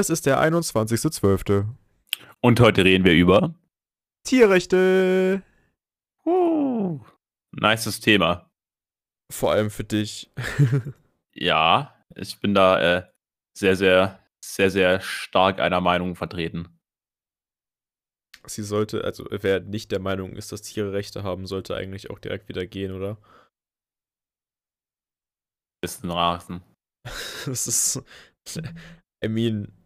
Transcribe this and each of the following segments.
Es ist der 21.12. Und heute reden wir über Tierrechte. uh, nices Thema. Vor allem für dich. Ja, ich bin da äh, sehr, sehr, sehr, sehr stark einer Meinung vertreten. Sie sollte, also wer nicht der Meinung ist, dass Tiere Rechte haben, sollte eigentlich auch direkt wieder gehen, oder? Bisschen rasen. Das ist. I mean.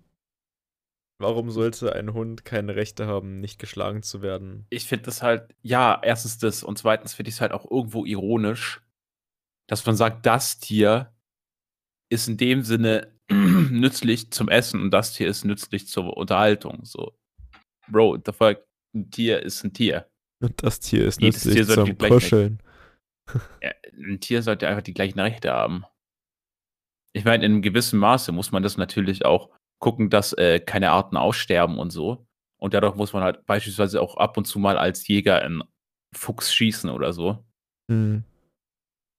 Warum sollte ein Hund keine Rechte haben, nicht geschlagen zu werden? Ich finde das halt, ja, erstens das und zweitens finde ich es halt auch irgendwo ironisch, dass man sagt, das Tier ist in dem Sinne nützlich zum Essen und das Tier ist nützlich zur Unterhaltung. So, Bro, the fuck, ein Tier ist ein Tier. Und das Tier ist Jedes nützlich Tier zum Kuscheln. Ja, ein Tier sollte einfach die gleichen Rechte haben. Ich meine, in einem gewissen Maße muss man das natürlich auch gucken, dass äh, keine Arten aussterben und so. Und dadurch muss man halt beispielsweise auch ab und zu mal als Jäger einen Fuchs schießen oder so. Hm.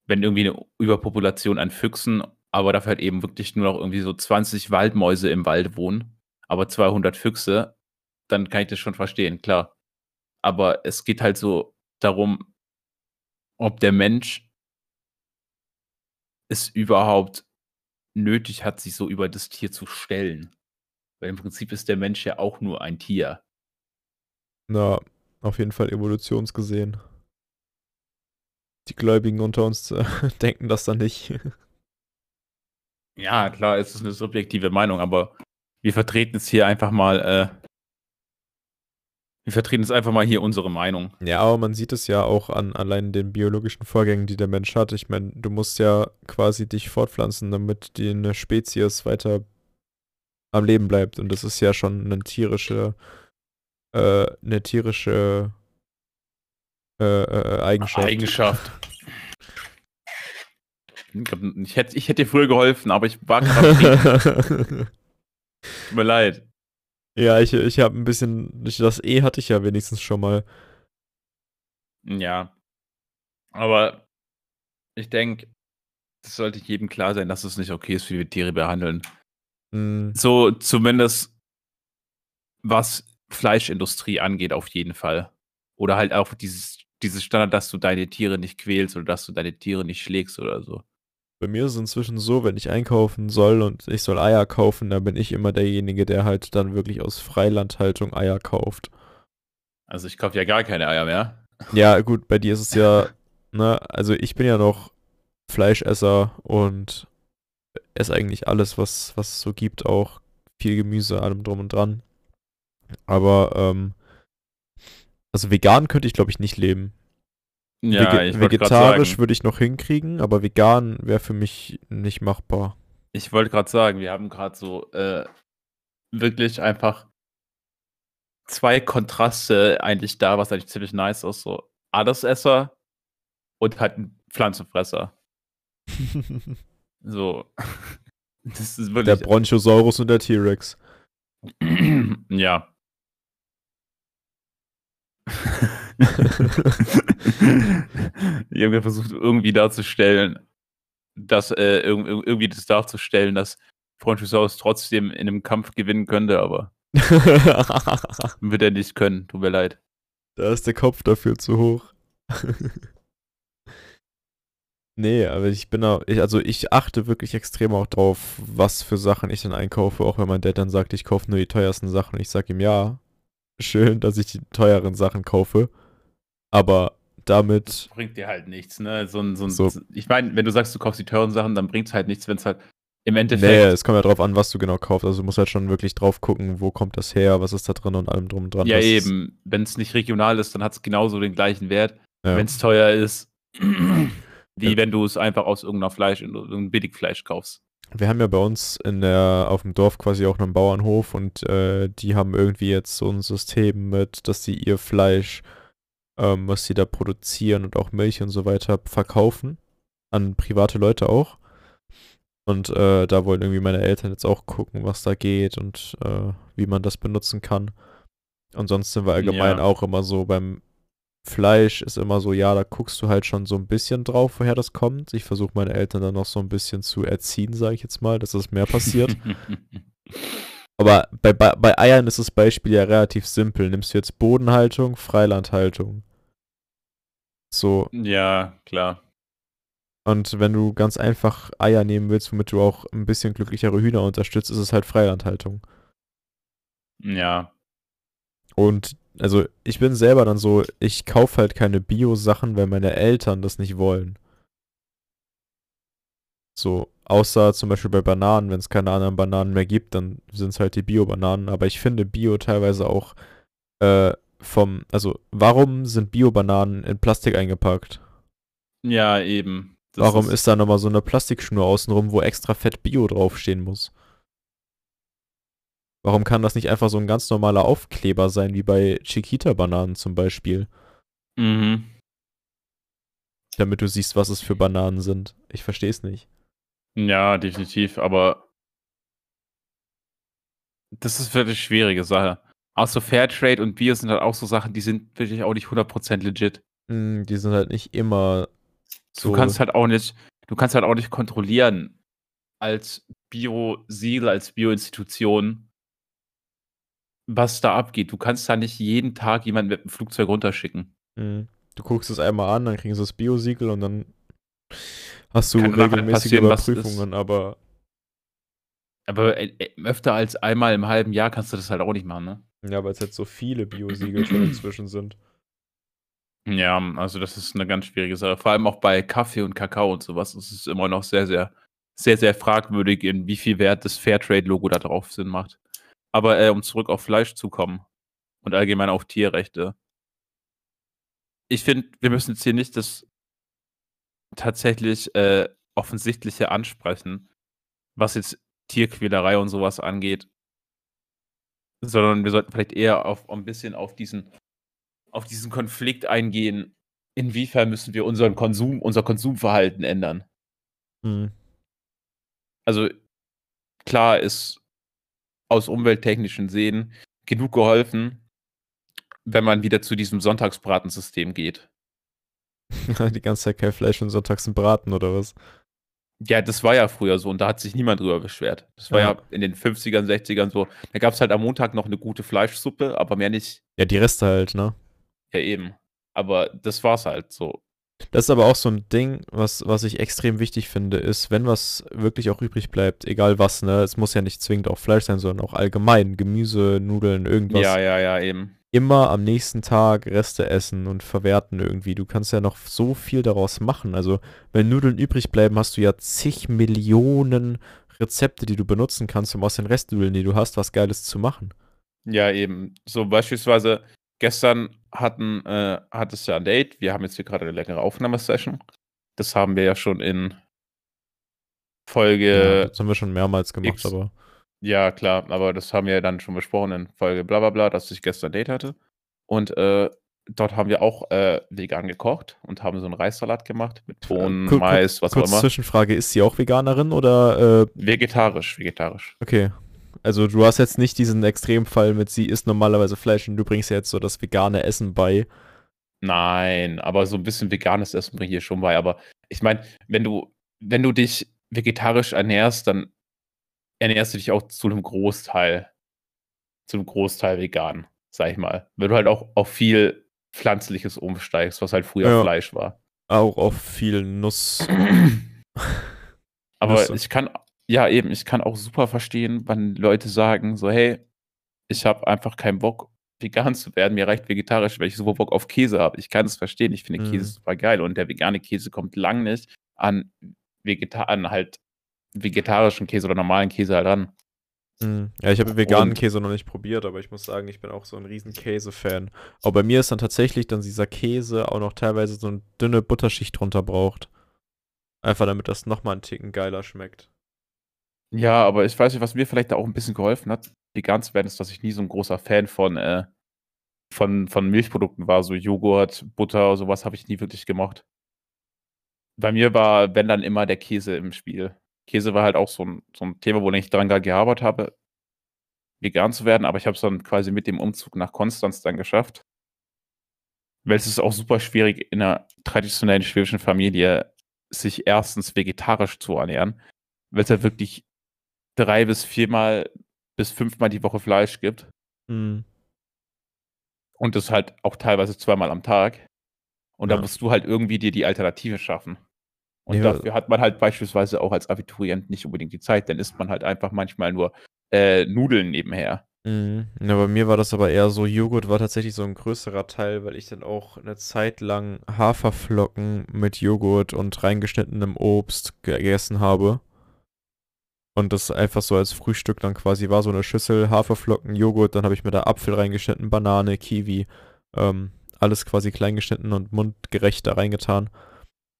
Wenn irgendwie eine Überpopulation an Füchsen, aber dafür halt eben wirklich nur noch irgendwie so 20 Waldmäuse im Wald wohnen, aber 200 Füchse, dann kann ich das schon verstehen, klar. Aber es geht halt so darum, ob der Mensch es überhaupt nötig hat, sich so über das Tier zu stellen. Weil im Prinzip ist der Mensch ja auch nur ein Tier. Na, auf jeden Fall evolutionsgesehen. Die Gläubigen unter uns äh, denken das dann nicht. Ja, klar, es ist eine subjektive Meinung, aber wir vertreten es hier einfach mal, äh, wir vertreten es einfach mal hier unsere Meinung. Ja, aber man sieht es ja auch an allein den biologischen Vorgängen, die der Mensch hat. Ich meine, du musst ja quasi dich fortpflanzen, damit die eine Spezies weiter am Leben bleibt. Und das ist ja schon eine tierische, äh, eine tierische äh, äh, Eigenschaft. Eigenschaft. Ich hätte, ich hätte dir früher geholfen, aber ich war gerade. Tut mir leid. Ja, ich, ich habe ein bisschen, das E hatte ich ja wenigstens schon mal. Ja. Aber ich denke, es sollte jedem klar sein, dass es nicht okay ist, wie wir Tiere behandeln. Hm, So zumindest was Fleischindustrie angeht, auf jeden Fall. Oder halt auch dieses, dieses Standard, dass du deine Tiere nicht quälst oder dass du deine Tiere nicht schlägst oder so. Bei mir ist es inzwischen so, wenn ich einkaufen soll und ich soll Eier kaufen, dann bin ich immer derjenige, der halt dann wirklich aus Freilandhaltung Eier kauft. Also ich kaufe ja gar keine Eier mehr. Ja, gut, bei dir ist es ja, ne, also ich bin ja noch Fleischesser und esse eigentlich alles, was, was es so gibt, auch viel Gemüse, allem drum und dran. Aber, ähm, also vegan könnte ich, glaube ich, nicht leben. Ja, Vege- vegetarisch würde ich noch hinkriegen, aber vegan wäre für mich nicht machbar. ich wollte gerade sagen, wir haben gerade so äh, wirklich einfach zwei Kontraste eigentlich da, was eigentlich ziemlich nice ist. So Allesesser und halt ein Pflanzenfresser. So. Das ist der wirklich. Bronchosaurus und der T-Rex. ja. Ich habe versucht, irgendwie darzustellen, dass äh, irg irg- irgendwie das darzustellen, dass Bronchosaurus trotzdem in einem Kampf gewinnen könnte, aber wird er nicht können. Tut mir leid. da ist der Kopf dafür zu hoch. nee, aber ich bin auch, ich, also ich achte wirklich extrem auch drauf, was für Sachen ich dann einkaufe, auch wenn mein Dad dann sagt, ich kaufe nur die teuersten Sachen. Ich sag ihm, ja, schön, dass ich die teuren Sachen kaufe, aber damit, Bringt dir halt nichts, ne? So ein, so ein, So. Ich meine, wenn du sagst, du kaufst die teuren Sachen, dann bringt es halt nichts, wenn es halt im nee, Endeffekt. es kommt ja drauf an, was du genau kaufst. Also du musst halt schon wirklich drauf gucken, wo kommt das her, was ist da drin und allem drum und dran. ja, Das eben. Wenn es nicht regional ist, dann hat es genauso den gleichen Wert. Ja. Wenn es teuer ist, wie Ja. wenn du es einfach aus irgendeiner Fleisch, irgendeinem Billigfleisch kaufst. Wir haben ja bei uns in der, auf dem Dorf quasi auch einen Bauernhof und äh, die haben irgendwie jetzt so ein System mit, dass sie ihr Fleisch, ähm, was sie da produzieren und auch Milch und so weiter verkaufen. An private Leute auch. Und äh, da wollen irgendwie meine Eltern jetzt auch gucken, was da geht und äh, wie man das benutzen kann. Und sonst sind wir allgemein Ja. auch immer so beim Fleisch ist immer so, ja, da guckst du halt schon so ein bisschen drauf, woher das kommt. Ich versuche meine Eltern dann noch so ein bisschen zu erziehen, sage ich jetzt mal, dass es mehr passiert. Aber bei, bei, bei Eiern ist das Beispiel ja relativ simpel. Nimmst du jetzt Bodenhaltung, Freilandhaltung. So. Ja, klar. Und wenn du ganz einfach Eier nehmen willst, womit du auch ein bisschen glücklichere Hühner unterstützt, ist es halt Freilandhaltung. Ja. Und also ich bin selber dann so, ich kaufe halt keine Bio-Sachen, weil meine Eltern das nicht wollen. So, außer zum Beispiel bei Bananen, wenn es keine anderen Bananen mehr gibt, dann sind es halt die Bio-Bananen. Aber ich finde Bio teilweise auch äh, vom, also warum sind Bio-Bananen in Plastik eingepackt? Ja, eben. Das warum ist, ist da nochmal so eine Plastikschnur außenrum, wo extra fett Bio draufstehen muss? Warum kann das nicht einfach so ein ganz normaler Aufkleber sein, wie bei Chiquita-Bananen zum Beispiel? Mhm. Damit du siehst, was es für Bananen sind. Ich verstehe es nicht. Ja, definitiv, aber das ist wirklich schwierige Sache. Auch so Fairtrade und Bier sind halt auch so Sachen, die sind wirklich auch nicht 100% legit. Mm, die sind halt nicht immer so. Du kannst halt auch nicht, du kannst halt auch nicht kontrollieren als Bio-Siegel, als Bio-Institution, was da abgeht. Du kannst da nicht jeden Tag jemanden mit dem Flugzeug runterschicken. Mm. Du guckst es einmal an, dann kriegen sie das Bio-Siegel und dann hast du regelmäßige Überprüfungen, aber. Aber äh, äh, öfter als einmal im halben Jahr kannst du das halt auch nicht machen, ne? Ja, weil es jetzt so viele Biosiegel schon inzwischen sind. Ja, also das ist eine ganz schwierige Sache. Vor allem auch bei Kaffee und Kakao und sowas. Es ist immer noch sehr, sehr, sehr, sehr fragwürdig, in wie viel Wert das Fairtrade-Logo da drauf Sinn macht. Aber äh, um zurück auf Fleisch zu kommen und allgemein auf Tierrechte. Ich finde, wir müssen jetzt hier nicht das tatsächlich äh, offensichtliche ansprechen, was jetzt Tierquälerei und sowas angeht. Sondern wir sollten vielleicht eher auf ein bisschen auf diesen, auf diesen Konflikt eingehen. Inwiefern müssen wir unseren Konsum, unser Konsumverhalten ändern? Mhm. Also klar ist aus umwelttechnischen Sehen genug geholfen, wenn man wieder zu diesem Sonntagsbratensystem geht. Die ganze Zeit kein Fleisch und sonntags ein Braten oder was? Ja, das war ja früher so und da hat sich niemand drüber beschwert. Das war ja, ja in den 50ern, 60ern so. Da gab es halt am Montag noch eine gute Fleischsuppe, aber mehr nicht. Ja, die Reste halt, ne? Ja, eben. Aber das war's halt so. Das ist aber auch so ein Ding, was, was ich extrem wichtig finde, ist, wenn was wirklich auch übrig bleibt, egal was, ne, es muss ja nicht zwingend auch Fleisch sein, sondern auch allgemein Gemüse, Nudeln, irgendwas. Ja, ja, ja, eben immer am nächsten Tag Reste essen und verwerten irgendwie. Du kannst ja noch so viel daraus machen. Also, wenn Nudeln übrig bleiben, hast du ja zig Millionen Rezepte, die du benutzen kannst, um aus den Restnudeln, die du hast, was Geiles zu machen. Ja, eben. So beispielsweise gestern hatten, äh, hat es ja ein Date. Wir haben jetzt hier gerade eine längere Aufnahmesession. Das haben wir ja schon in Folge. Ja, das haben wir schon mehrmals gemacht, X. aber. Ja, klar, aber das haben wir ja dann schon besprochen in Folge bla bla bla, dass ich gestern Date hatte. Und äh, dort haben wir auch äh, vegan gekocht und haben so einen Reissalat gemacht mit äh, Bohnen, Kur Mais, was auch immer. Zwischenfrage, ist sie auch Veganerin oder? Äh, vegetarisch, vegetarisch. Okay. Also du hast jetzt nicht diesen Extremfall mit, sie isst normalerweise Fleisch und du bringst ja jetzt so das vegane Essen bei. Nein, aber so ein bisschen veganes Essen bringe ich hier schon bei. Aber ich meine, wenn du, wenn du dich vegetarisch ernährst, dann ernährst du dich auch zu einem Großteil, zu einem Großteil vegan, sag ich mal. Wenn du halt auch auf viel Pflanzliches umsteigst, was halt früher ja. Fleisch war. Auch auf viel Nuss. Aber Nüsse. ich kann, ja eben, ich kann auch super verstehen, wenn Leute sagen, so, hey, ich habe einfach keinen Bock, vegan zu werden, mir reicht vegetarisch, weil ich super Bock auf Käse habe. Ich kann es verstehen, ich finde mhm. Käse super geil und der vegane Käse kommt lang nicht an Vegetar an halt vegetarischen Käse oder normalen Käse halt ran. Mhm. Ja, ich habe veganen und, Käse noch nicht probiert, aber ich muss sagen, ich bin auch so ein riesen Käse-Fan. Aber bei mir ist dann tatsächlich dann dieser Käse auch noch teilweise so eine dünne Butterschicht drunter braucht. Einfach damit das nochmal einen Ticken geiler schmeckt. Ja, aber ich weiß nicht, was mir vielleicht da auch ein bisschen geholfen hat, vegan zu werden, ist, dass ich nie so ein großer Fan von, äh, von, von Milchprodukten war. So Joghurt, Butter, sowas habe ich nie wirklich gemocht. Bei mir war, wenn dann immer der Käse im Spiel. Käse war halt auch so ein, so 'n Thema, wo ich dran gearbeitet habe, vegan zu werden, aber ich habe es dann quasi mit dem Umzug nach Konstanz dann geschafft. Weil es ist auch super schwierig, in einer traditionellen schwäbischen Familie sich erstens vegetarisch zu ernähren, weil es halt wirklich drei bis viermal bis fünfmal die Woche Fleisch gibt. Mhm. Und das halt auch teilweise zweimal am Tag. Und Ja. da musst du halt irgendwie dir die Alternative schaffen. Und Ja. dafür hat man halt beispielsweise auch als Abiturient nicht unbedingt die Zeit. Dann isst man halt einfach manchmal nur äh, Nudeln nebenher. Mhm. Ja, bei mir war das aber eher so, Joghurt war tatsächlich so ein größerer Teil, weil ich dann auch eine Zeit lang Haferflocken mit Joghurt und reingeschnittenem Obst gegessen habe. Und das einfach so als Frühstück dann quasi war, so eine Schüssel Haferflocken, Joghurt, dann habe ich mir da Apfel reingeschnitten, Banane, Kiwi, ähm, alles quasi klein geschnitten und mundgerecht da reingetan.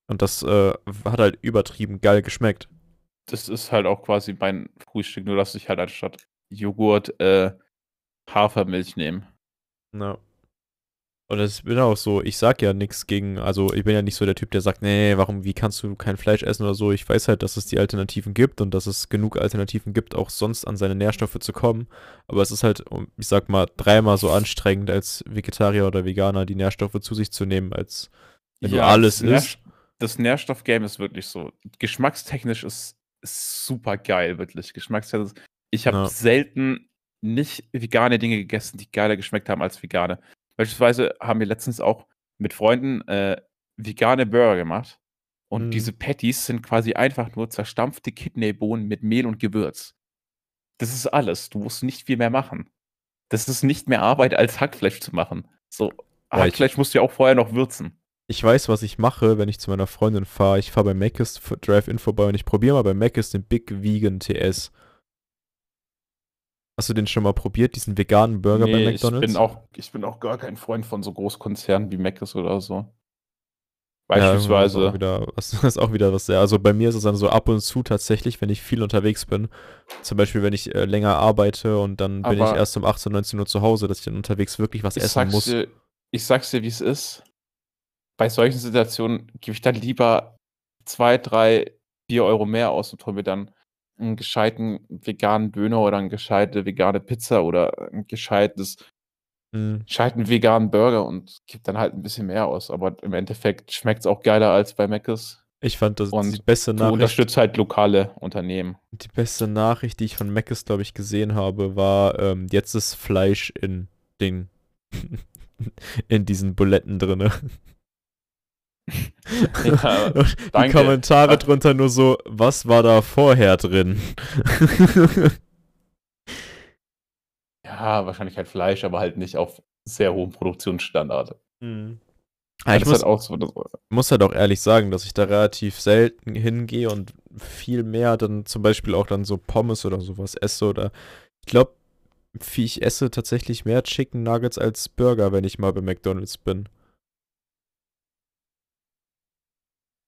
Und das äh, hat halt übertrieben geil geschmeckt. Das ist halt auch quasi mein Frühstück, nur dass ich halt anstatt Joghurt äh, Hafermilch nehme. Ja. Und ich bin auch so, ich sag ja nichts gegen, also ich bin ja nicht so der Typ, der sagt, nee, warum, wie kannst du kein Fleisch essen oder so. Ich weiß halt, dass es die Alternativen gibt und dass es genug Alternativen gibt, auch sonst an seine Nährstoffe zu kommen. Aber es ist halt, ich sag mal, dreimal so anstrengend als Vegetarier oder Veganer die Nährstoffe zu sich zu nehmen, als wenn du alles das isst. Das Nährstoffgame ist wirklich so. Geschmackstechnisch ist, ist super geil, wirklich. Geschmackstechnisch. Ich habe Ja. selten nicht vegane Dinge gegessen, die geiler geschmeckt haben als vegane. Beispielsweise haben wir letztens auch mit Freunden äh, vegane Burger gemacht. Und Mhm. diese Patties sind quasi einfach nur zerstampfte Kidneybohnen mit Mehl und Gewürz. Das ist alles. Du musst nicht viel mehr machen. Das ist nicht mehr Arbeit, als Hackfleisch zu machen. So, Hackfleisch musst du ja auch vorher noch würzen. Ich weiß, was ich mache, wenn ich zu meiner Freundin fahre. Ich fahre bei Mc's Drive-In vorbei und ich probiere mal bei Mc's den Big Vegan TS. Hast du den schon mal probiert, diesen veganen Burger bei Nee, McDonald's? Ich bin, auch, ich bin auch gar kein Freund von so Großkonzernen wie Mc's oder so. Ja, Beispielsweise. das ist auch wieder, was, das ist auch wieder was sehr. Also bei mir ist es dann so ab und zu tatsächlich, wenn ich viel unterwegs bin. Zum Beispiel, wenn ich äh, länger arbeite und dann bin ich Aber- erst um 18, 19 Uhr zu Hause, dass ich dann unterwegs wirklich was essen muss. dir, ich sag's dir, wie es ist. Bei solchen Situationen gebe ich dann lieber zwei, drei, vier Euro mehr aus und hole mir dann einen gescheiten veganen Döner oder eine gescheite vegane Pizza oder ein gescheites, Hm, gescheiten veganen Burger und gebe dann halt ein bisschen mehr aus. Aber im Endeffekt schmeckt es auch geiler als bei Mc's. Ich fand, das Und die beste Du Nachricht. unterstützt halt lokale Unternehmen. Die beste Nachricht, die ich von Mc's, glaube ich, gesehen habe, war, ähm, jetzt ist Fleisch in den in diesen Buletten drinne. Ja, die danke. Kommentare Ach. drunter nur so, was war da vorher drin? Ja, wahrscheinlich halt Fleisch, aber halt nicht auf sehr hohem Produktionsstandard. Mhm. Ja, ich muss, halt auch so. Muss halt auch ehrlich sagen, dass ich da relativ selten hingehe und viel mehr dann zum Beispiel auch dann so Pommes oder sowas esse oder ich glaube, ich esse tatsächlich mehr Chicken Nuggets als Burger, wenn ich mal bei McDonald's bin.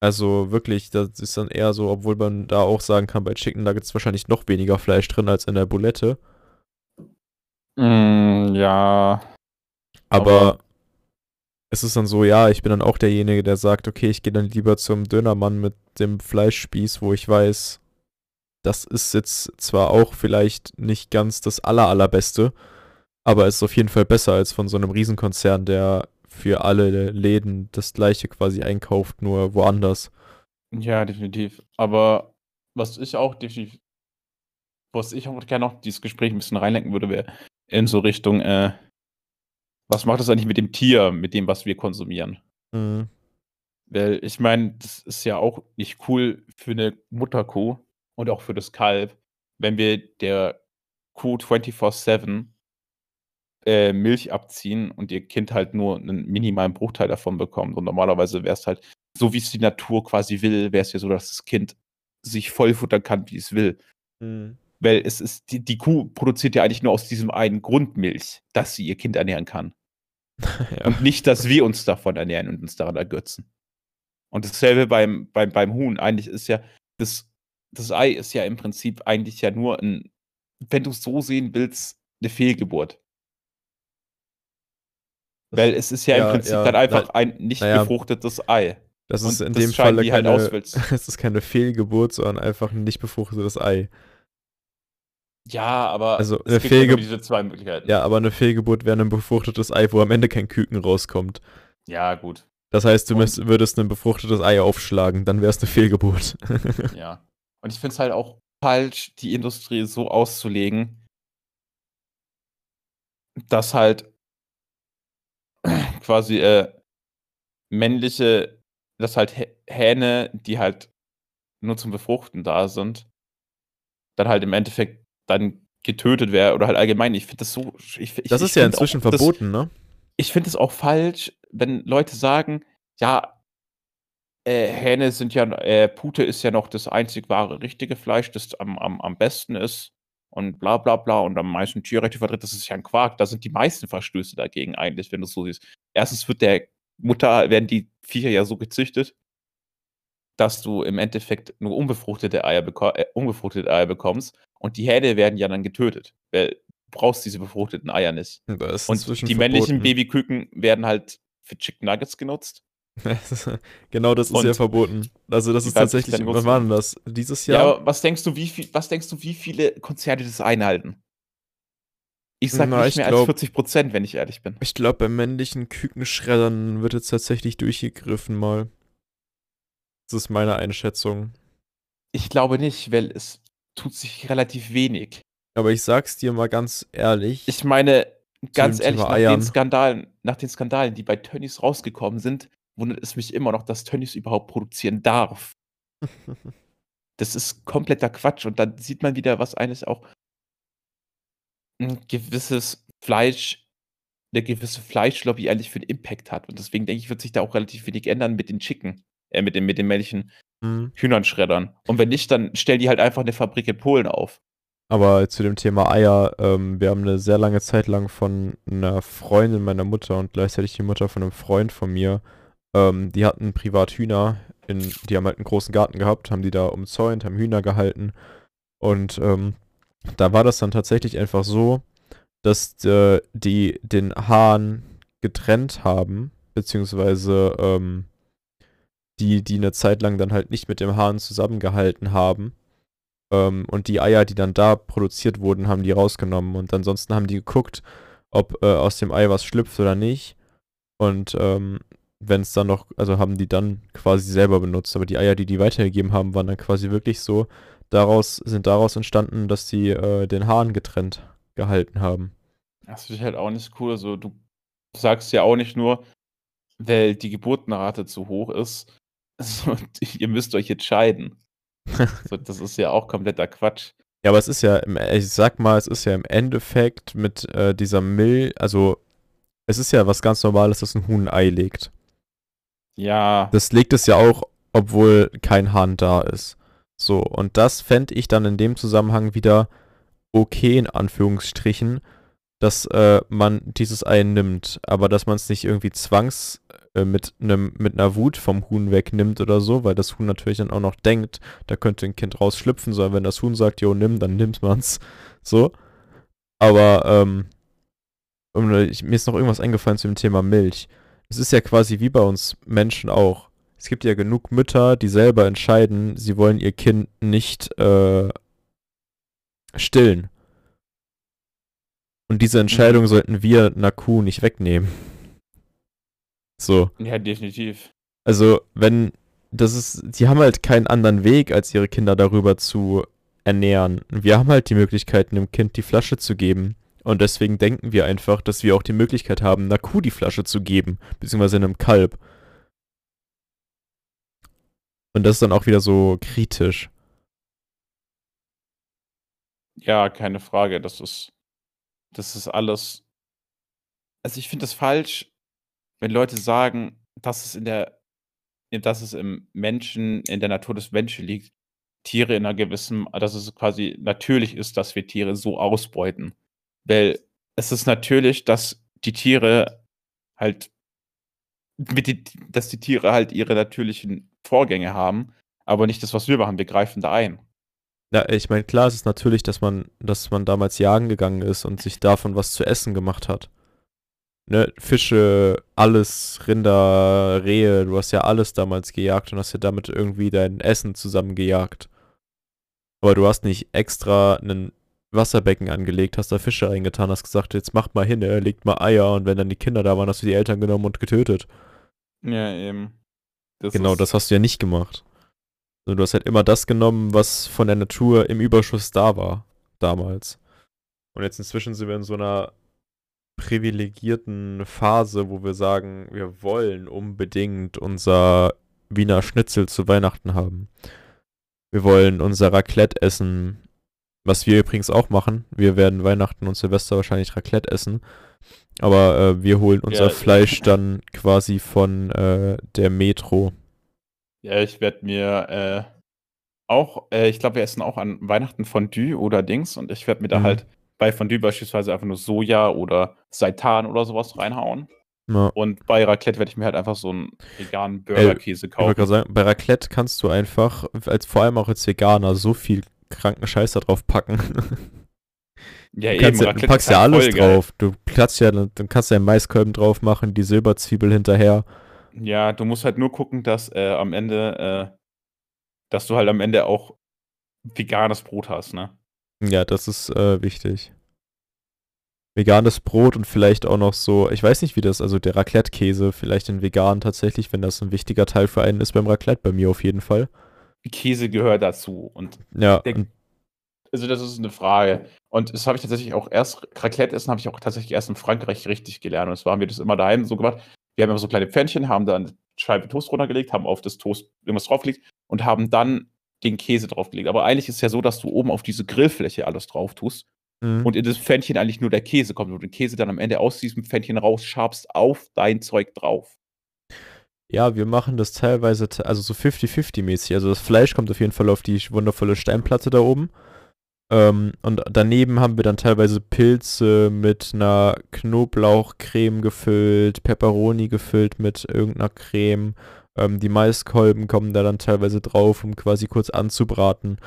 Also wirklich, das ist dann eher so, obwohl man da auch sagen kann, bei Chicken Nuggets wahrscheinlich noch weniger Fleisch drin als in der Bulette. Mm, ja. Aber, Aber- es ist dann so, ja, ich bin dann auch derjenige, der sagt, okay, ich gehe dann lieber zum Dönermann mit dem Fleischspieß, wo ich weiß, das ist jetzt zwar auch vielleicht nicht ganz das aller, allerbeste, aber es ist auf jeden Fall besser als von so einem Riesenkonzern, der für alle Läden das gleiche quasi einkauft, nur woanders. Ja, definitiv. Aber was ich auch definitiv, was ich auch gerne noch dieses Gespräch ein bisschen reinlenken würde, wäre in so Richtung, äh, was macht das eigentlich mit dem Tier, mit dem, was wir konsumieren? Mhm. Weil ich meine, das ist ja auch nicht cool für eine Mutterkuh und auch für das Kalb, wenn wir der Kuh 24-7 äh, Milch abziehen und ihr Kind halt nur einen minimalen Bruchteil davon bekommt. Und normalerweise wäre es halt, so wie es die Natur quasi will, wäre es ja so, dass das Kind sich voll futtern kann, wie es will. Mhm. Weil es ist, die, die Kuh produziert ja eigentlich nur aus diesem einen Grund Milch, dass sie ihr Kind ernähren kann. ja. Und nicht, dass wir uns davon ernähren und uns daran ergötzen. Und dasselbe beim, beim, beim Huhn. Eigentlich ist ja, das, das Ei ist ja im Prinzip eigentlich ja nur ein, wenn du es so sehen willst, eine Fehlgeburt. Weil es ist ja, Ja, im Prinzip ja, dann einfach na- ein nicht naja. befruchtetes Ei. Das ist Und in das dem Fall halt keine, auswälzen. es ist keine Fehlgeburt, sondern einfach ein nicht befruchtetes Ei. Ja, aber Also, es eine gibt ja nur Fehlge- diese zwei Möglichkeiten. Ja, aber eine Fehlgeburt wäre ein befruchtetes Ei, wo am Ende kein Küken rauskommt. ja gut. Das heißt, du müsst, würdest ein befruchtetes Ei aufschlagen, dann wäre es eine Fehlgeburt. Ja. Und ich finde es halt auch falsch, die Industrie so auszulegen, dass halt quasi äh, männliche, dass halt Hähne, die halt nur zum Befruchten da sind, dann halt im Endeffekt dann getötet werden oder halt allgemein. Ich finde das so. Ich, ich, das ist ja inzwischen auch, verboten, das, ne? Ich finde es auch falsch, wenn Leute sagen, ja, äh, Hähne sind ja, äh, Pute ist ja noch das einzig wahre richtige Fleisch, das am, am, am besten ist und bla bla bla und am meisten Tierrechte vertritt, das ist ja ein Quark. Da sind die meisten Verstöße dagegen eigentlich, wenn du es so siehst. Erstens wird der Mutter, werden die Viecher ja so gezüchtet, dass du im Endeffekt nur unbefruchtete Eier, äh, unbefruchtete Eier bekommst und die Hähne werden ja dann getötet, weil du brauchst diese befruchteten Eier nicht. und die verboten. männlichen Babyküken werden halt für Chicken Nuggets genutzt. genau, das ist und ja verboten. Also das ist tatsächlich, was war denn das? Dieses Jahr? Ja, aber was denkst du, wie viel, was denkst du, wie viele Konzerte das einhalten? Ich sag Na, nicht mehr glaub, als 40 Prozent, wenn ich ehrlich bin. Ich glaube, bei männlichen Kükenschreddern wird jetzt tatsächlich durchgegriffen mal. Das ist meine Einschätzung. Ich glaube nicht, weil es tut sich relativ wenig. Aber ich sag's dir mal ganz ehrlich. Ich meine, ganz ehrlich, nach den, Skandalen, nach den Skandalen, die bei Tönnies rausgekommen sind, wundert es mich immer noch, dass Tönnies überhaupt produzieren darf. das ist kompletter Quatsch. Und dann sieht man wieder, was eines auch ein gewisses Fleisch, eine gewisse Fleischlobby eigentlich für einen Impact hat. Und deswegen denke ich, wird sich da auch relativ wenig ändern mit den Chicken äh, mit den, mit den männlichen mhm. Hühnernschreddern. Und wenn nicht, dann stellen die halt einfach eine Fabrik in Polen auf. Aber zu dem Thema Eier, ähm, wir haben eine sehr lange Zeit lang von einer Freundin meiner Mutter und gleichzeitig die Mutter von einem Freund von mir, ähm, die hatten privat Hühner, in, die haben halt einen großen Garten gehabt, haben die da umzäunt, haben Hühner gehalten und ähm, da war das dann tatsächlich einfach so, dass äh, die den Hahn getrennt haben, beziehungsweise ähm, die, die eine Zeit lang dann halt nicht mit dem Hahn zusammengehalten haben. Ähm, und die Eier, die dann da produziert wurden, haben die rausgenommen. Und ansonsten haben die geguckt, ob äh, aus dem Ei was schlüpft oder nicht. Und ähm, wenn es dann noch, also haben die dann quasi selber benutzt. Aber die Eier, die die weitergegeben haben, waren dann quasi wirklich so, daraus, sind daraus entstanden, dass die äh, den Hahn getrennt gehalten haben. Das finde ich halt auch nicht cool. Also du sagst ja auch nicht nur, weil die Geburtenrate zu hoch ist, so, ihr müsst euch entscheiden. so, das ist ja auch kompletter Quatsch. Ja, aber es ist ja, ich sag mal, es ist ja im Endeffekt mit äh, dieser Mill, also es ist ja was ganz Normales, dass ein Huhn ein Ei legt. Ja. Das legt es ja auch, obwohl kein Hahn da ist. So, und das fände ich dann in dem Zusammenhang wieder okay, in Anführungsstrichen, dass äh, man dieses Ei nimmt, aber dass man es nicht irgendwie zwangs äh, mit einem mit einer Wut vom Huhn wegnimmt oder so, weil das Huhn natürlich dann auch noch denkt, da könnte ein Kind rausschlüpfen, sondern wenn das Huhn sagt, jo, nimm, dann nimmt man's. So. Aber ähm, ich, mir ist noch irgendwas eingefallen zu dem Thema Milch. Es ist ja quasi wie bei uns Menschen auch. Es gibt ja genug Mütter, die selber entscheiden, sie wollen ihr Kind nicht äh, stillen. Und diese Entscheidung mhm. sollten wir Kuh nicht wegnehmen. So. Ja, definitiv. Also, wenn, das ist, die haben halt keinen anderen Weg, als ihre Kinder darüber zu ernähren. Wir haben halt die Möglichkeit, einem Kind die Flasche zu geben. Und deswegen denken wir einfach, dass wir auch die Möglichkeit haben, einer Kuh die Flasche zu geben, beziehungsweise einem Kalb. Und das ist dann auch wieder so kritisch. Ja, keine Frage. Das ist, das ist alles. Also ich finde es falsch, wenn Leute sagen, dass es in der, dass es im Menschen, in der Natur des Menschen liegt, Tiere in einer gewissen, dass es quasi natürlich ist, dass wir Tiere so ausbeuten. Weil es ist natürlich, dass die Tiere halt, die, dass die Tiere halt ihre natürlichen Vorgänge haben, aber nicht das, was wir machen. Wir greifen da ein. Ja, ich meine, klar ist es natürlich, dass man, dass man damals jagen gegangen ist und sich davon was zu essen gemacht hat ne, Fische, alles, Rinder, Rehe, du hast ja alles damals gejagt und hast ja damit irgendwie dein Essen zusammen gejagt. Aber du hast nicht extra einen Wasserbecken angelegt, hast da Fische reingetan, hast gesagt, jetzt macht mal hin, er legt mal Eier und wenn dann die Kinder da waren, hast du die Eltern genommen und getötet. Ja, eben. Das genau, das hast du ja nicht gemacht. Also du hast halt immer das genommen, was von der Natur im Überschuss da war, damals. Und jetzt inzwischen sind wir in so einer privilegierten Phase, wo wir sagen, wir wollen unbedingt unser Wiener Schnitzel zu Weihnachten haben. Wir wollen unser Raclette essen, was wir übrigens auch machen. Wir werden Weihnachten und Silvester wahrscheinlich Raclette essen. Aber äh, wir holen unser Ja. Fleisch dann quasi von äh, der Metro. Ja, ich werde mir äh, auch, äh, ich glaube, wir essen auch an Weihnachten Fondue oder Dings und ich werde mir da Mhm. halt bei Fondue beispielsweise einfach nur Soja oder Seitan oder sowas reinhauen. Ja. Und bei Raclette werde ich mir halt einfach so einen veganen Burgerkäse Ich wollte kaufen. gerade sagen, bei Raclette kannst du einfach, als, vor allem auch als Veganer, so viel kranken Scheiß da drauf packen. Ja, Du, kannst ja, du packst ja alles voll geil. drauf. Du platzt ja, dann kannst du ja Maiskolben drauf machen, die Silberzwiebel hinterher. Ja, du musst halt nur gucken, dass äh, am Ende, äh, dass du halt am Ende auch veganes Brot hast, ne? Ja, das ist äh, wichtig. Veganes Brot und vielleicht auch noch so, ich weiß nicht, wie das, also der Raclette-Käse, vielleicht in vegan tatsächlich, wenn das ein wichtiger Teil für einen ist beim Raclette, bei mir auf jeden Fall. Käse gehört dazu. Und Ja, Der- also das ist eine Frage. Und das habe ich tatsächlich auch erst, Raclette essen habe ich auch tatsächlich erst in Frankreich richtig gelernt. Und zwar haben wir das immer daheim so gemacht. Wir haben immer so kleine Pfännchen, haben da eine Scheibe Toast runtergelegt, haben auf das Toast irgendwas draufgelegt und haben dann den Käse draufgelegt. Aber eigentlich ist es ja so, dass du oben auf diese Grillfläche alles drauf tust mhm. und in das Pfännchen eigentlich nur der Käse kommt und den Käse dann am Ende aus diesem Pfännchen rausschabst auf dein Zeug drauf. Ja, wir machen das teilweise, te- also so 50-50-mäßig. Also das Fleisch kommt auf jeden Fall auf die wundervolle Steinplatte da oben. Ähm, und daneben haben wir dann teilweise Pilze mit einer Knoblauchcreme gefüllt, Peperoni gefüllt mit irgendeiner Creme. Ähm, die Maiskolben kommen da dann teilweise drauf, um quasi kurz anzubraten.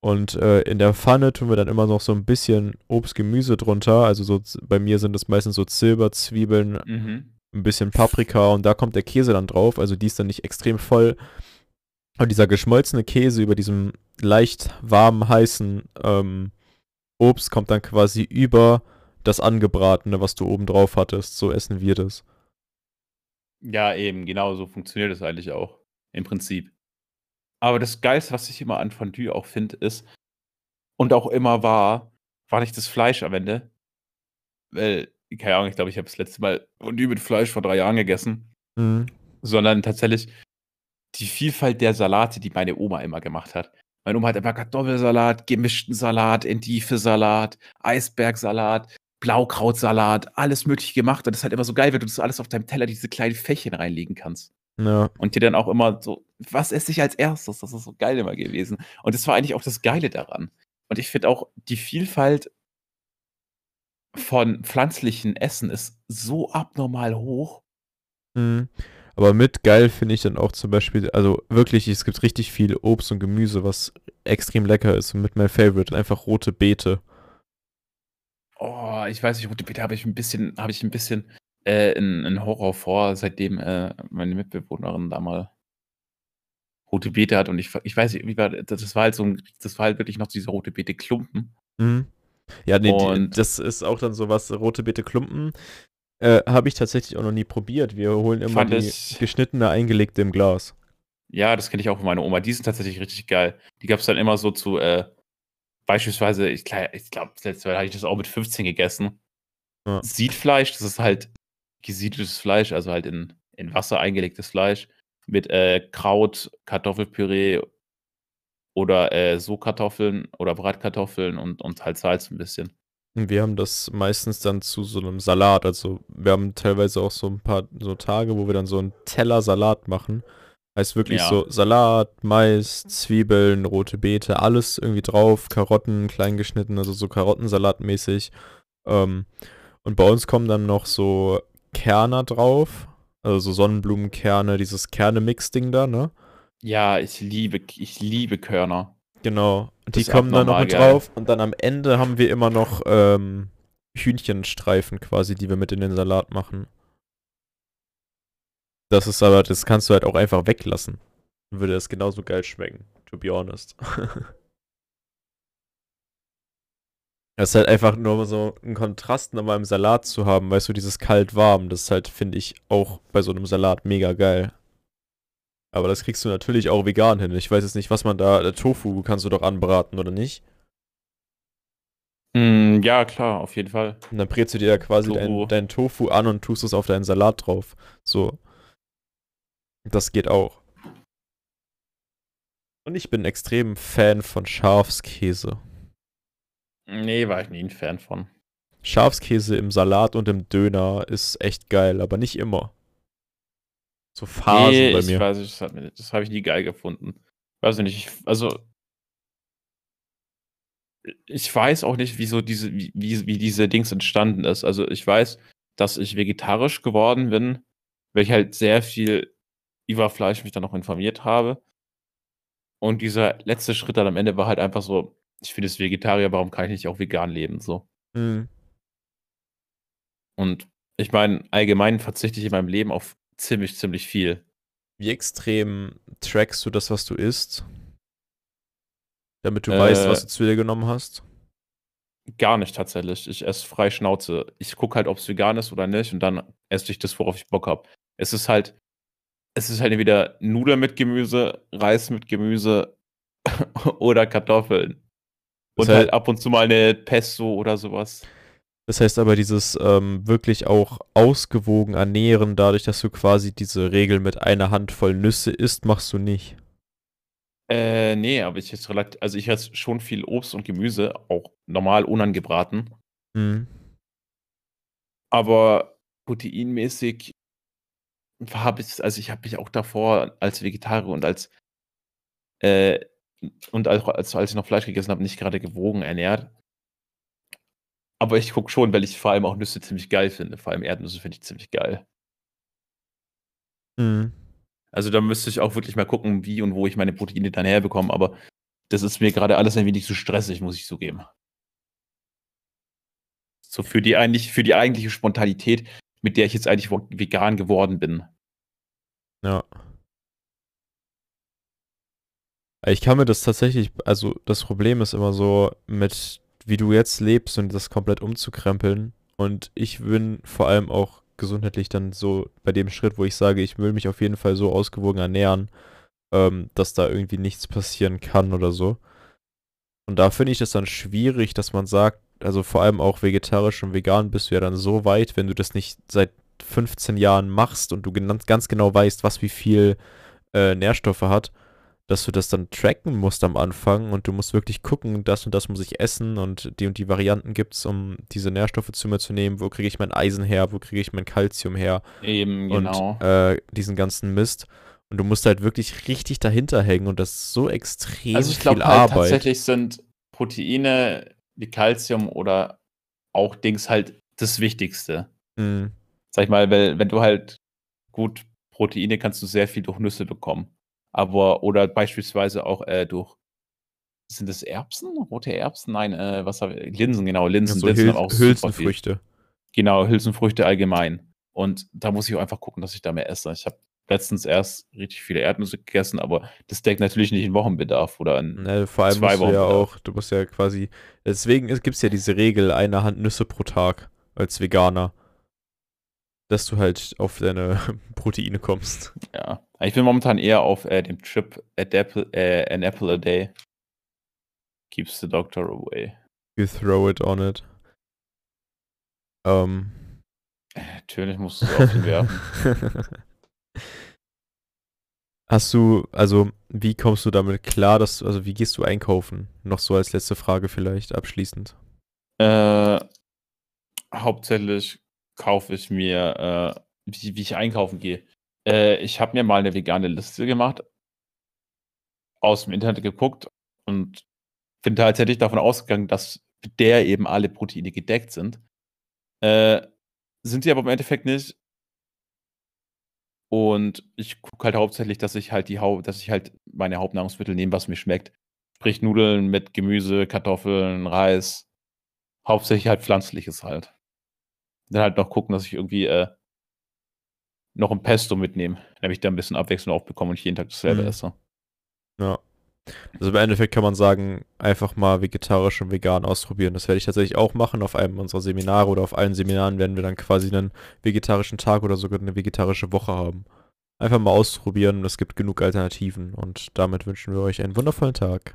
Und äh, in der Pfanne tun wir dann immer noch so ein bisschen Obst, Gemüse drunter. Also so, bei mir sind es meistens so Silberzwiebeln, Mhm. Ein bisschen Paprika und da kommt der Käse dann drauf. Also die ist dann nicht extrem voll. Und dieser geschmolzene Käse über diesem leicht warmen, heißen ähm, Obst kommt dann quasi über das angebratene, was du oben drauf hattest. So essen wir das. Ja, eben, genau so funktioniert es eigentlich auch. Im Prinzip. Aber das Geilste, was ich immer an Fondue auch finde, ist, und auch immer war, war nicht das Fleisch am Ende. Weil, keine Ahnung, ich glaube, ich habe das letzte Mal Fondue mit Fleisch vor drei Jahren gegessen, Mhm. sondern tatsächlich die Vielfalt der Salate, die meine Oma immer gemacht hat. Meine Oma hat immer Kartoffelsalat, gemischten Salat, Endive-Salat, Eisbergsalat, Blaukrautsalat, alles mögliche gemacht. Und das ist halt immer so geil, wenn du das alles auf deinem Teller diese kleinen Fächchen reinlegen kannst. Ja. Und dir dann auch immer so, was esse ich als erstes? Das ist so geil immer gewesen. Und das war eigentlich auch das Geile daran. Und ich finde auch, die Vielfalt von pflanzlichen Essen ist so abnormal hoch. Mhm. Aber mit geil finde ich dann auch zum Beispiel, also wirklich, es gibt richtig viel Obst und Gemüse, was extrem lecker ist. Und mit mein Favorite einfach rote Beete. Oh, ich weiß nicht, rote Beete habe ich ein bisschen, habe ich ein bisschen äh, in, in Horror vor, seitdem äh, meine Mitbewohnerin da mal rote Beete hat. Und ich, ich weiß nicht, wie war, das war halt so ein, das war halt wirklich noch diese rote Beete Klumpen. Mhm. Ja, nee, die, das ist auch dann sowas, rote Beete Klumpen. Äh, Habe ich tatsächlich auch noch nie probiert. Wir holen immer die ich- geschnittene eingelegte im Glas. Ja, das kenne ich auch von meiner Oma. Die sind tatsächlich richtig geil. Die gab es dann immer so zu, äh, beispielsweise, ich, ich glaube, das letzte Mal habe ich das auch mit 15 gegessen. Ja. Siedfleisch, das ist halt gesiedeltes Fleisch, also halt in, in Wasser eingelegtes Fleisch mit äh, Kraut, Kartoffelpüree oder äh, so Kartoffeln oder Bratkartoffeln und, und halt Salz ein bisschen. Wir haben das meistens dann zu so einem Salat. Also wir haben teilweise auch so ein paar so Tage, wo wir dann so einen Teller Salat machen. Heißt wirklich Ja. so Salat, Mais, Zwiebeln, rote Beete, alles irgendwie drauf, Karotten klein geschnitten, also so Karottensalatmäßig. Ähm, und bei uns kommen dann noch so Kerner drauf, also so Sonnenblumenkerne, dieses Kerne-Mix-Ding da, ne? Ja, ich liebe, ich liebe Körner. Genau. Die ist kommen dann noch mit geil. drauf und dann am Ende haben wir immer noch ähm, Hühnchenstreifen quasi, die wir mit in den Salat machen. Das ist aber, das kannst du halt auch einfach weglassen. Dann würde das genauso geil schmecken, to be honest. Das ist halt einfach nur so ein Kontrast nochmal im Salat zu haben, weißt du, dieses kalt-warm, das ist halt, finde ich, auch bei so einem Salat mega geil. Aber das kriegst du natürlich auch vegan hin. Ich weiß jetzt nicht, was man da, der Tofu kannst du doch anbraten, oder nicht? Mm, ja, klar, auf jeden Fall. Und dann brätst du dir ja quasi deinen dein Tofu an und tust es auf deinen Salat drauf. So. Das geht auch. Und ich bin extrem Fan von Schafskäse. Nee, war ich nie ein Fan von. Schafskäse im Salat und im Döner ist echt geil, aber nicht immer. So Phasen nee, bei ich mir. weiß nicht, das, das habe ich nie geil gefunden. Weiß ich nicht, ich, also ich weiß auch nicht, wieso diese, wie, wie, wie diese Dings entstanden ist. Also ich weiß, dass ich vegetarisch geworden bin, weil ich halt sehr viel über Fleisch mich dann noch informiert habe. Und dieser letzte Schritt dann am Ende war halt einfach so, ich bin jetzt Vegetarier, warum kann ich nicht auch vegan leben? So. Mhm. Und ich meine, allgemein verzichte ich in meinem Leben auf ziemlich, ziemlich viel. Wie extrem trackst du das, was du isst? Damit du weißt, Äh, was du zu dir genommen hast? Gar nicht tatsächlich. Ich esse frei Schnauze. Ich gucke halt, ob es vegan ist oder nicht und dann esse ich das, worauf ich Bock habe. Es ist halt, es ist halt entweder Nudeln mit Gemüse, Reis mit Gemüse oder Kartoffeln. Und heißt- halt ab und zu mal eine Pesto oder sowas. Das heißt aber, dieses ähm, wirklich auch ausgewogen ernähren, dadurch, dass du quasi diese Regel mit einer Handvoll Nüsse isst, machst du nicht. Äh, nee, aber ich esse relativ, also ich esse schon viel Obst und Gemüse, auch normal unangebraten. Mhm. Aber proteinmäßig habe ich, also ich habe mich auch davor als Vegetarier und als äh, und als, als ich noch Fleisch gegessen habe, nicht gerade gewogen ernährt. Aber ich gucke schon, weil ich vor allem auch Nüsse ziemlich geil finde. Vor allem Erdnüsse finde ich ziemlich geil. Mhm. Also da müsste ich auch wirklich mal gucken, wie und wo ich meine Proteine dann herbekomme. Aber das ist mir gerade alles ein wenig zu stressig, muss ich zugeben. So für die eigentlich, für die eigentliche Spontanität, mit der ich jetzt eigentlich vegan geworden bin. Ja. Ich kann mir das tatsächlich, also das Problem ist immer so, mit wie du jetzt lebst und das komplett umzukrempeln. Und ich bin vor allem auch gesundheitlich dann so bei dem Schritt, wo ich sage, ich will mich auf jeden Fall so ausgewogen ernähren, ähm, dass da irgendwie nichts passieren kann oder so. Und da finde ich das dann schwierig, dass man sagt, also vor allem auch vegetarisch und vegan bist du ja dann so weit, wenn du das nicht seit 15 Jahren machst und du ganz genau weißt, was wie viel äh, Nährstoffe hat, dass du das dann tracken musst am Anfang und du musst wirklich gucken, das und das muss ich essen und die und die Varianten gibt's, um diese Nährstoffe zu mir zu nehmen. Wo kriege ich mein Eisen her? Wo kriege ich mein Kalzium her? Eben, genau. Und äh, diesen ganzen Mist. Und du musst halt wirklich richtig dahinter hängen und das ist so extrem also ich viel glaube halt Arbeit. tatsächlich sind Proteine wie Calcium oder auch Dings halt das Wichtigste. Mhm. Sag ich mal, weil wenn du halt gut Proteine kannst du sehr viel durch Nüsse bekommen. Aber oder beispielsweise auch äh, durch sind das Erbsen? Rote Erbsen? Nein, äh, was habe ich? Linsen, genau, Linsen. So Linsen haben auch. Hülsenfrüchte. Genau, Hülsenfrüchte allgemein. Und da muss ich auch einfach gucken, dass ich da mehr esse. Ich habe letztens erst richtig viele Erdnüsse gegessen, aber das deckt natürlich nicht den Wochenbedarf oder ein, Ne, vor allem Zwei musst du Wochen ja Bedarf. auch, du musst ja quasi, deswegen gibt es ja diese Regel, eine Hand Nüsse pro Tag als Veganer, dass du halt auf deine Proteine kommst. ja. Ich bin momentan eher auf äh, dem Trip at apple, äh, an apple a day. Keeps the doctor away. You throw it on it. Ähm. Natürlich musst du es auf ihn werfen. Hast du, also, wie kommst du damit klar, dass, du- also, wie gehst du einkaufen? Noch so als letzte Frage vielleicht abschließend. Äh, hauptsächlich kaufe ich mir, äh, wie, wie ich einkaufen gehe. Äh, ich habe mir mal eine vegane Liste gemacht, aus dem Internet geguckt und bin tatsächlich davon ausgegangen, dass der eben alle Proteine gedeckt sind. Äh, sind sie aber im Endeffekt nicht. Und ich gucke halt hauptsächlich, dass ich halt die Hau dass ich halt meine Hauptnahrungsmittel nehme, was mir schmeckt. Sprich Nudeln mit Gemüse, Kartoffeln, Reis. Hauptsächlich halt pflanzliches halt. Dann halt noch gucken, dass ich irgendwie äh, noch ein Pesto mitnehme, damit ich da ein bisschen Abwechslung auch bekomme und ich jeden Tag dasselbe Mhm. esse. Ja. Also im Endeffekt kann man sagen, einfach mal vegetarisch und vegan ausprobieren. Das werde ich tatsächlich auch machen. Auf einem unserer Seminare oder auf allen Seminaren werden wir dann quasi einen vegetarischen Tag oder sogar eine vegetarische Woche haben. Einfach mal ausprobieren. Es gibt genug Alternativen und damit wünschen wir euch einen wundervollen Tag.